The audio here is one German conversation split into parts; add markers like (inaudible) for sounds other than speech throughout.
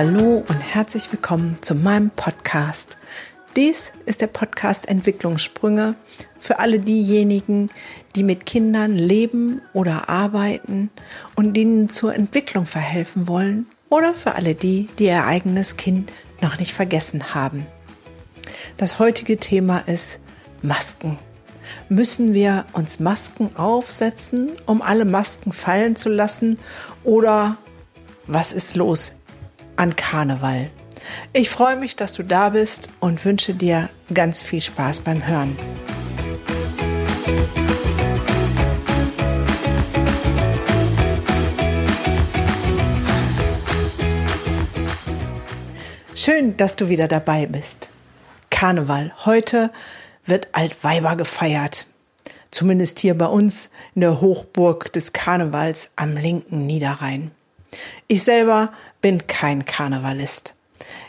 Hallo und herzlich willkommen zu meinem Podcast. Dies ist der Podcast Entwicklungssprünge für alle diejenigen, die mit Kindern leben oder arbeiten und ihnen zur Entwicklung verhelfen wollen oder für alle die, die ihr eigenes Kind noch nicht vergessen haben. Das heutige Thema ist Masken. Müssen wir uns Masken aufsetzen, um alle Masken fallen zu lassen? Oder was ist los an Karneval? Ich freue mich, dass du da bist und wünsche dir ganz viel Spaß beim Hören. Schön, dass du wieder dabei bist. Karneval. Heute wird Altweiber gefeiert. Zumindest hier bei uns in der Hochburg des Karnevals am linken Niederrhein. Ich selber bin kein Karnevalist.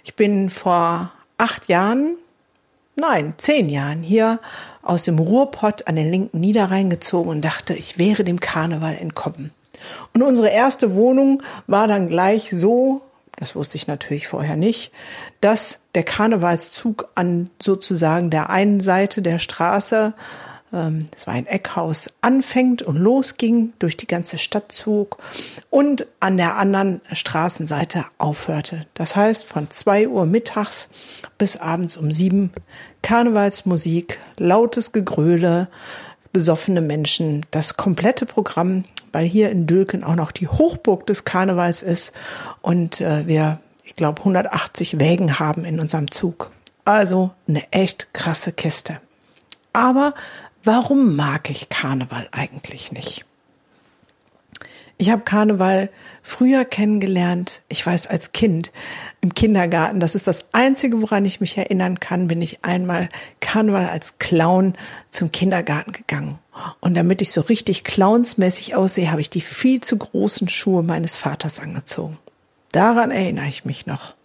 Ich bin vor acht Jahren, nein, zehn Jahren hier aus dem Ruhrpott an den linken Niederrhein gezogen und dachte, ich wäre dem Karneval entkommen. Und unsere erste Wohnung war dann gleich so das wusste ich natürlich vorher nicht, dass der Karnevalszug an sozusagen der einen Seite der Straße, es war ein Eckhaus, anfängt und losging, durch die ganze Stadt zog und an der anderen Straßenseite aufhörte. Das heißt, von zwei Uhr mittags bis abends um sieben Karnevalsmusik, lautes Gegröle, besoffene Menschen, das komplette Programm weil hier in Dülken auch noch die Hochburg des Karnevals ist und äh, wir, ich glaube, 180 Wägen haben in unserem Zug. Also eine echt krasse Kiste. Aber warum mag ich Karneval eigentlich nicht? Ich habe Karneval früher kennengelernt, ich weiß als Kind im Kindergarten, das ist das Einzige, woran ich mich erinnern kann, bin ich einmal Karneval als Clown zum Kindergarten gegangen. Und damit ich so richtig clownsmäßig aussehe, habe ich die viel zu großen Schuhe meines Vaters angezogen. Daran erinnere ich mich noch.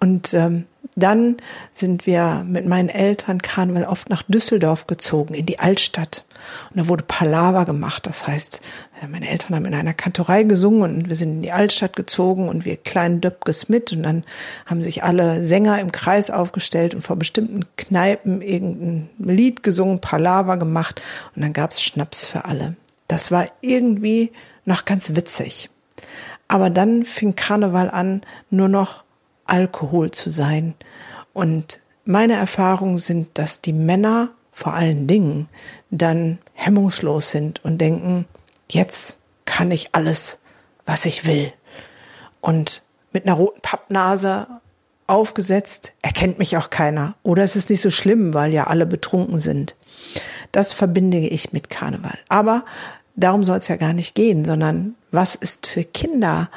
Und ähm, dann sind wir mit meinen Eltern Karneval oft nach Düsseldorf gezogen, in die Altstadt. Und da wurde Palaver gemacht. Das heißt, äh, meine Eltern haben in einer Kantorei gesungen und wir sind in die Altstadt gezogen und wir kleinen Döpkes mit. Und dann haben sich alle Sänger im Kreis aufgestellt und vor bestimmten Kneipen irgendein Lied gesungen, Palaver gemacht. Und dann gab's Schnaps für alle. Das war irgendwie noch ganz witzig. Aber dann fing Karneval an, nur noch Alkohol zu sein. Und meine Erfahrungen sind, dass die Männer vor allen Dingen dann hemmungslos sind und denken, jetzt kann ich alles, was ich will. Und mit einer roten Pappnase aufgesetzt, erkennt mich auch keiner. Oder es ist nicht so schlimm, weil ja alle betrunken sind. Das verbinde ich mit Karneval. Aber darum soll es ja gar nicht gehen, sondern was ist für Kinder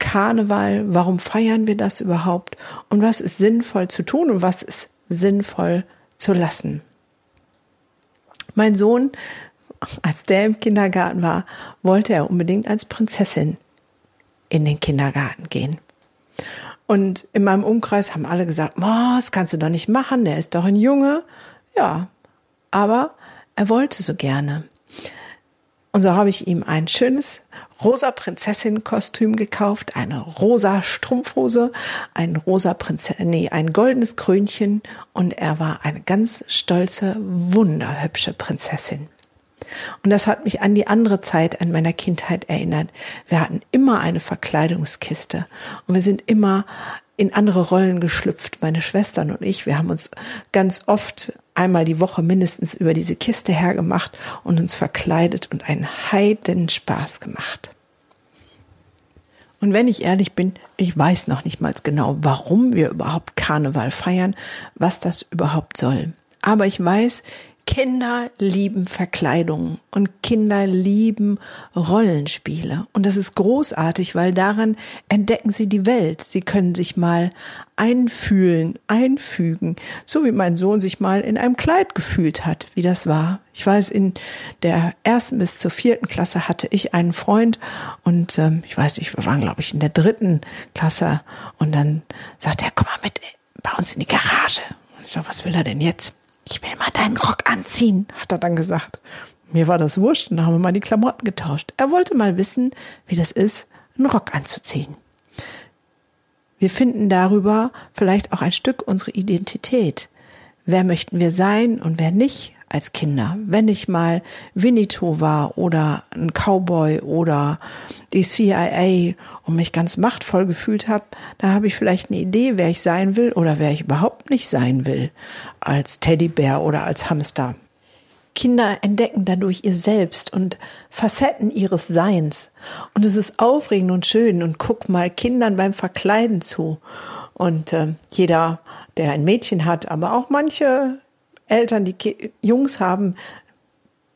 Karneval, warum feiern wir das überhaupt und was ist sinnvoll zu tun und was ist sinnvoll zu lassen. Mein Sohn, als der im Kindergarten war, wollte er unbedingt als Prinzessin in den Kindergarten gehen. Und in meinem Umkreis haben alle gesagt, das kannst du doch nicht machen, der ist doch ein Junge. Ja, aber er wollte so gerne. Und so habe ich ihm ein schönes rosa Prinzessin-Kostüm gekauft, eine rosa Strumpfhose, ein rosa Prinzessin, nee, ein goldenes Krönchen und er war eine ganz stolze, wunderhübsche Prinzessin. Und das hat mich an die andere Zeit an meiner Kindheit erinnert. Wir hatten immer eine Verkleidungskiste und wir sind immer in andere Rollen geschlüpft. Meine Schwestern und ich, wir haben uns ganz oft einmal die Woche mindestens über diese Kiste hergemacht und uns verkleidet und einen heiden Spaß gemacht. Und wenn ich ehrlich bin, ich weiß noch nicht mal genau, warum wir überhaupt Karneval feiern, was das überhaupt soll. Aber ich weiß, Kinder lieben Verkleidungen und Kinder lieben Rollenspiele. Und das ist großartig, weil daran entdecken sie die Welt. Sie können sich mal einfühlen, einfügen, so wie mein Sohn sich mal in einem Kleid gefühlt hat, wie das war. Ich weiß, in der ersten bis zur vierten Klasse hatte ich einen Freund und ähm, ich weiß nicht, wir waren, glaube ich, in der dritten Klasse und dann sagt er, komm mal mit bei uns in die Garage. Und ich sag, was will er denn jetzt? Ich will mal deinen Rock anziehen, hat er dann gesagt. Mir war das wurscht und dann haben wir mal die Klamotten getauscht. Er wollte mal wissen, wie das ist, einen Rock anzuziehen. Wir finden darüber vielleicht auch ein Stück unsere Identität. Wer möchten wir sein und wer nicht als Kinder? Wenn ich mal Winnetou war oder ein Cowboy oder die CIA und mich ganz machtvoll gefühlt habe, da habe ich vielleicht eine Idee, wer ich sein will oder wer ich überhaupt nicht sein will, als Teddybär oder als Hamster. Kinder entdecken dadurch ihr Selbst und Facetten ihres Seins. Und es ist aufregend und schön und guck mal Kindern beim Verkleiden zu. Und äh, jeder, der ein Mädchen hat, aber auch manche Eltern, die Ki Jungs haben,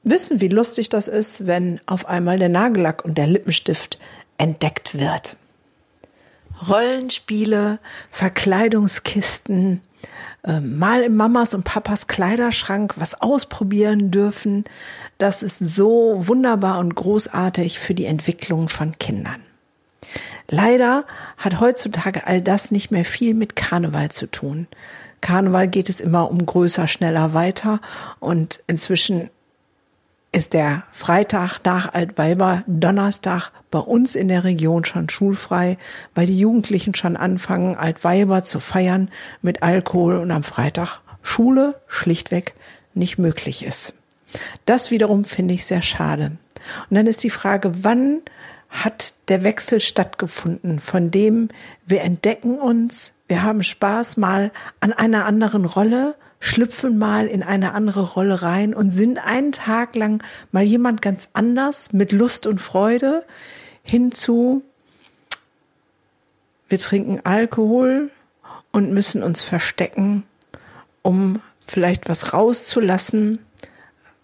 wissen, wie lustig das ist, wenn auf einmal der Nagellack und der Lippenstift entdeckt wird. Rollenspiele, Verkleidungskisten, ähm, mal im Mamas und Papas Kleiderschrank was ausprobieren dürfen. Das ist so wunderbar und großartig für die Entwicklung von Kindern. Leider hat heutzutage all das nicht mehr viel mit Karneval zu tun. Karneval geht es immer um größer, schneller, weiter und inzwischen ist der Freitag nach Altweiber Donnerstag bei uns in der Region schon schulfrei, weil die Jugendlichen schon anfangen, Altweiber zu feiern mit Alkohol und am Freitag Schule schlichtweg nicht möglich ist. Das wiederum finde ich sehr schade. Und dann ist die Frage, wann hat der Wechsel stattgefunden, von dem wir entdecken uns, wir haben Spaß mal an einer anderen Rolle, schlüpfen mal in eine andere Rolle rein und sind einen Tag lang mal jemand ganz anders mit Lust und Freude hinzu, wir trinken Alkohol und müssen uns verstecken, um vielleicht was rauszulassen,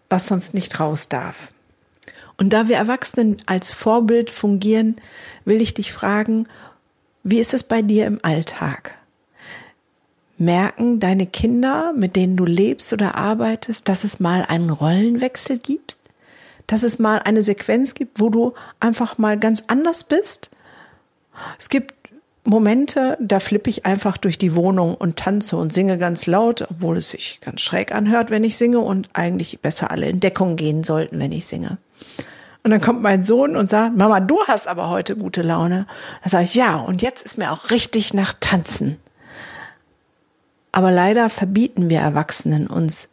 was sonst nicht raus darf. Und da wir Erwachsenen als Vorbild fungieren, will ich dich fragen, wie ist es bei dir im Alltag? merken deine Kinder, mit denen du lebst oder arbeitest, dass es mal einen Rollenwechsel gibt? Dass es mal eine Sequenz gibt, wo du einfach mal ganz anders bist? Es gibt Momente, da flippe ich einfach durch die Wohnung und tanze und singe ganz laut, obwohl es sich ganz schräg anhört, wenn ich singe und eigentlich besser alle in Deckung gehen sollten, wenn ich singe. Und dann kommt mein Sohn und sagt, Mama, du hast aber heute gute Laune. Da sage ich, ja, und jetzt ist mir auch richtig nach Tanzen. Aber leider verbieten wir Erwachsenen uns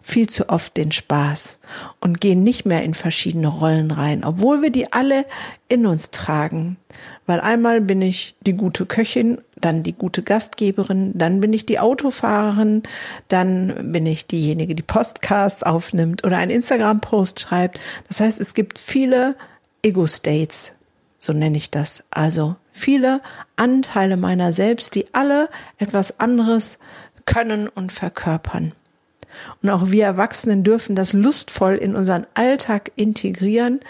viel zu oft den Spaß und gehen nicht mehr in verschiedene Rollen rein, obwohl wir die alle in uns tragen. Weil einmal bin ich die gute Köchin, dann die gute Gastgeberin, dann bin ich die Autofahrerin, dann bin ich diejenige, die Podcasts aufnimmt oder einen Instagram-Post schreibt. Das heißt, es gibt viele Ego-States, so nenne ich das. Also viele Anteile meiner selbst, die alle etwas anderes können und verkörpern. Und auch wir Erwachsenen dürfen das lustvoll in unseren Alltag integrieren,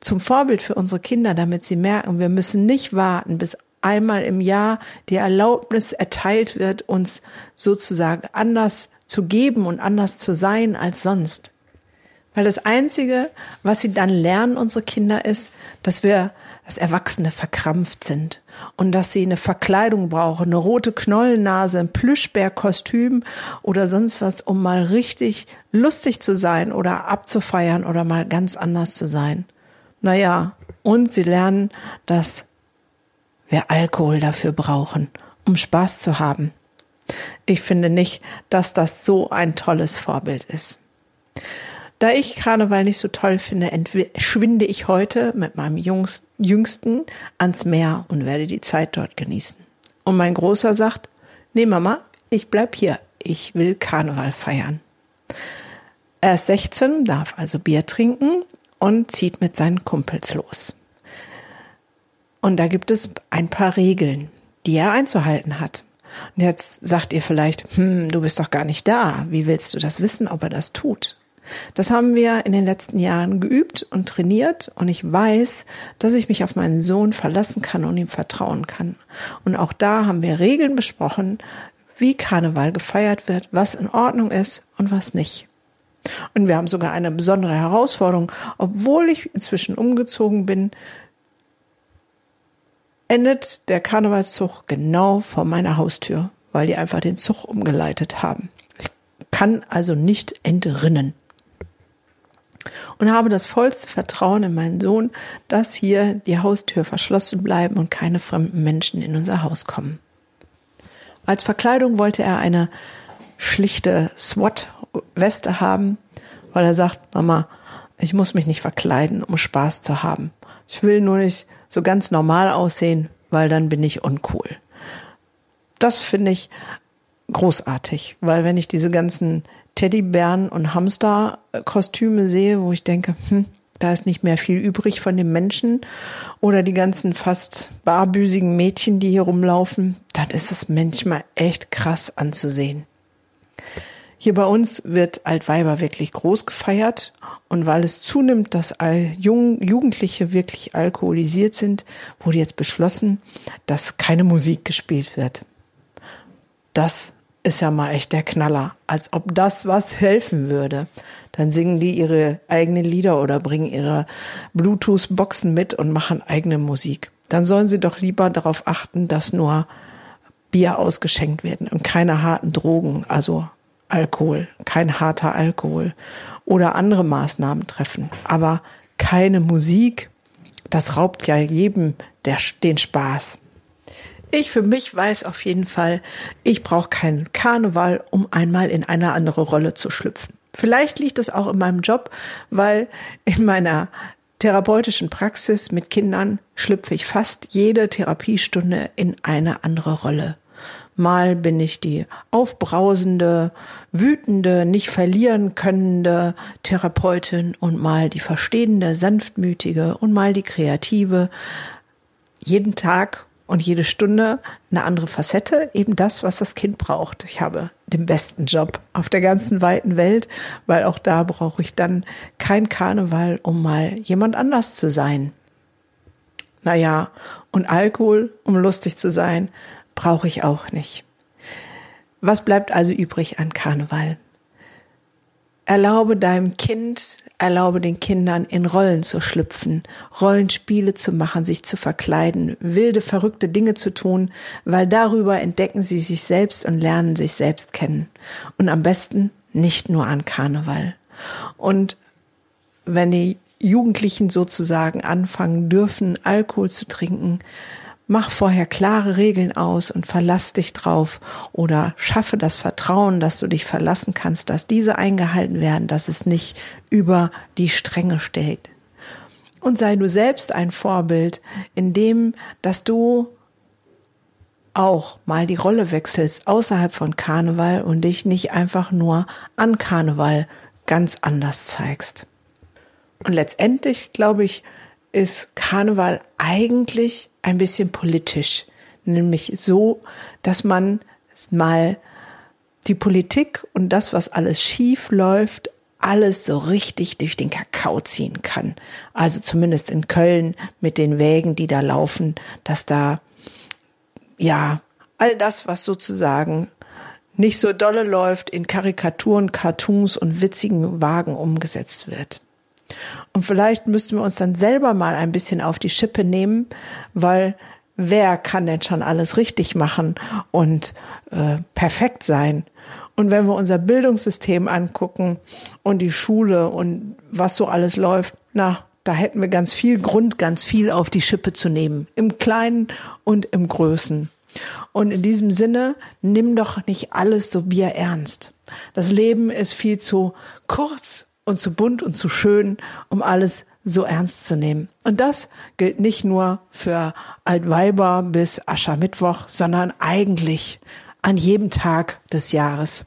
zum Vorbild für unsere Kinder, damit sie merken, wir müssen nicht warten, bis einmal im Jahr die Erlaubnis erteilt wird, uns sozusagen anders zu geben und anders zu sein als sonst. Weil das Einzige, was sie dann lernen, unsere Kinder, ist, dass wir dass Erwachsene verkrampft sind und dass sie eine Verkleidung brauchen, eine rote Knollennase, ein Plüschbärkostüm oder sonst was, um mal richtig lustig zu sein oder abzufeiern oder mal ganz anders zu sein. Naja, und sie lernen, dass wir Alkohol dafür brauchen, um Spaß zu haben. Ich finde nicht, dass das so ein tolles Vorbild ist. Da ich Karneval nicht so toll finde, schwinde ich heute mit meinem Jungs Jüngsten ans Meer und werde die Zeit dort genießen. Und mein Großer sagt, nee Mama, ich bleib hier. Ich will Karneval feiern. Er ist 16, darf also Bier trinken und zieht mit seinen Kumpels los. Und da gibt es ein paar Regeln, die er einzuhalten hat. Und jetzt sagt ihr vielleicht, hm, du bist doch gar nicht da. Wie willst du das wissen, ob er das tut? Das haben wir in den letzten Jahren geübt und trainiert und ich weiß, dass ich mich auf meinen Sohn verlassen kann und ihm vertrauen kann. Und auch da haben wir Regeln besprochen, wie Karneval gefeiert wird, was in Ordnung ist und was nicht. Und wir haben sogar eine besondere Herausforderung, obwohl ich inzwischen umgezogen bin, endet der Karnevalszug genau vor meiner Haustür, weil die einfach den Zug umgeleitet haben. Ich kann also nicht entrinnen. und habe das vollste Vertrauen in meinen Sohn, dass hier die Haustür verschlossen bleiben und keine fremden Menschen in unser Haus kommen. Als Verkleidung wollte er eine schlichte SWAT-Weste haben, weil er sagt, Mama, ich muss mich nicht verkleiden, um Spaß zu haben. Ich will nur nicht so ganz normal aussehen, weil dann bin ich uncool. Das finde ich großartig, weil wenn ich diese ganzen Teddybären und Hamsterkostüme sehe, wo ich denke, hm, da ist nicht mehr viel übrig von dem Menschen oder die ganzen fast barbüsigen Mädchen, die hier rumlaufen, dann ist es manchmal echt krass anzusehen. Hier bei uns wird Altweiber wirklich groß gefeiert und weil es zunimmt, dass all Jung, Jugendliche wirklich alkoholisiert sind, wurde jetzt beschlossen, dass keine Musik gespielt wird. Das ist ja mal echt der Knaller. Als ob das was helfen würde. Dann singen die ihre eigenen Lieder oder bringen ihre Bluetooth-Boxen mit und machen eigene Musik. Dann sollen sie doch lieber darauf achten, dass nur Bier ausgeschenkt werden und keine harten Drogen, also Alkohol, kein harter Alkohol oder andere Maßnahmen treffen. Aber keine Musik, das raubt ja jedem der, den Spaß. Ich für mich weiß auf jeden Fall, ich brauche keinen Karneval, um einmal in eine andere Rolle zu schlüpfen. Vielleicht liegt es auch in meinem Job, weil in meiner therapeutischen Praxis mit Kindern schlüpfe ich fast jede Therapiestunde in eine andere Rolle. Mal bin ich die aufbrausende, wütende, nicht verlieren könnende Therapeutin und mal die verstehende, sanftmütige und mal die kreative. Jeden Tag und jede Stunde eine andere Facette, eben das, was das Kind braucht. Ich habe den besten Job auf der ganzen weiten Welt, weil auch da brauche ich dann kein Karneval, um mal jemand anders zu sein. Naja, und Alkohol, um lustig zu sein, brauche ich auch nicht. Was bleibt also übrig an Karneval? Erlaube deinem Kind Erlaube den Kindern in Rollen zu schlüpfen, Rollenspiele zu machen, sich zu verkleiden, wilde, verrückte Dinge zu tun, weil darüber entdecken sie sich selbst und lernen sich selbst kennen. Und am besten nicht nur an Karneval. Und wenn die Jugendlichen sozusagen anfangen dürfen, Alkohol zu trinken, Mach vorher klare Regeln aus und verlass dich drauf oder schaffe das Vertrauen, dass du dich verlassen kannst, dass diese eingehalten werden, dass es nicht über die Stränge steht. Und sei du selbst ein Vorbild, in dem, dass du auch mal die Rolle wechselst außerhalb von Karneval und dich nicht einfach nur an Karneval ganz anders zeigst. Und letztendlich, glaube ich, ist Karneval eigentlich ein bisschen politisch, nämlich so, dass man mal die Politik und das, was alles schief läuft, alles so richtig durch den Kakao ziehen kann. Also zumindest in Köln mit den Wägen, die da laufen, dass da, ja, all das, was sozusagen nicht so dolle läuft, in Karikaturen, Cartoons und witzigen Wagen umgesetzt wird. Und vielleicht müssten wir uns dann selber mal ein bisschen auf die Schippe nehmen, weil wer kann denn schon alles richtig machen und äh, perfekt sein? Und wenn wir unser Bildungssystem angucken und die Schule und was so alles läuft, na, da hätten wir ganz viel Grund, ganz viel auf die Schippe zu nehmen. Im Kleinen und im Größen. Und in diesem Sinne, nimm doch nicht alles so bierernst. Das Leben ist viel zu kurz und zu bunt und zu schön, um alles so ernst zu nehmen. Und das gilt nicht nur für Altweiber bis Aschermittwoch, sondern eigentlich an jedem Tag des Jahres.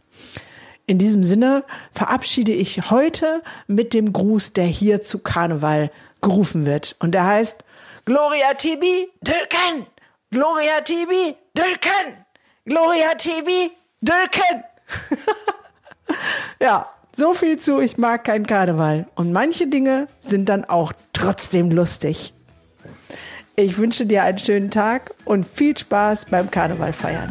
In diesem Sinne verabschiede ich heute mit dem Gruß, der hier zu Karneval gerufen wird. Und der heißt Gloria Tibi Dülken! Gloria Tibi Dülken! Gloria Tibi Dülken! (laughs) ja, so viel zu, ich mag keinen Karneval. Und manche Dinge sind dann auch trotzdem lustig. Ich wünsche dir einen schönen Tag und viel Spaß beim Karneval feiern.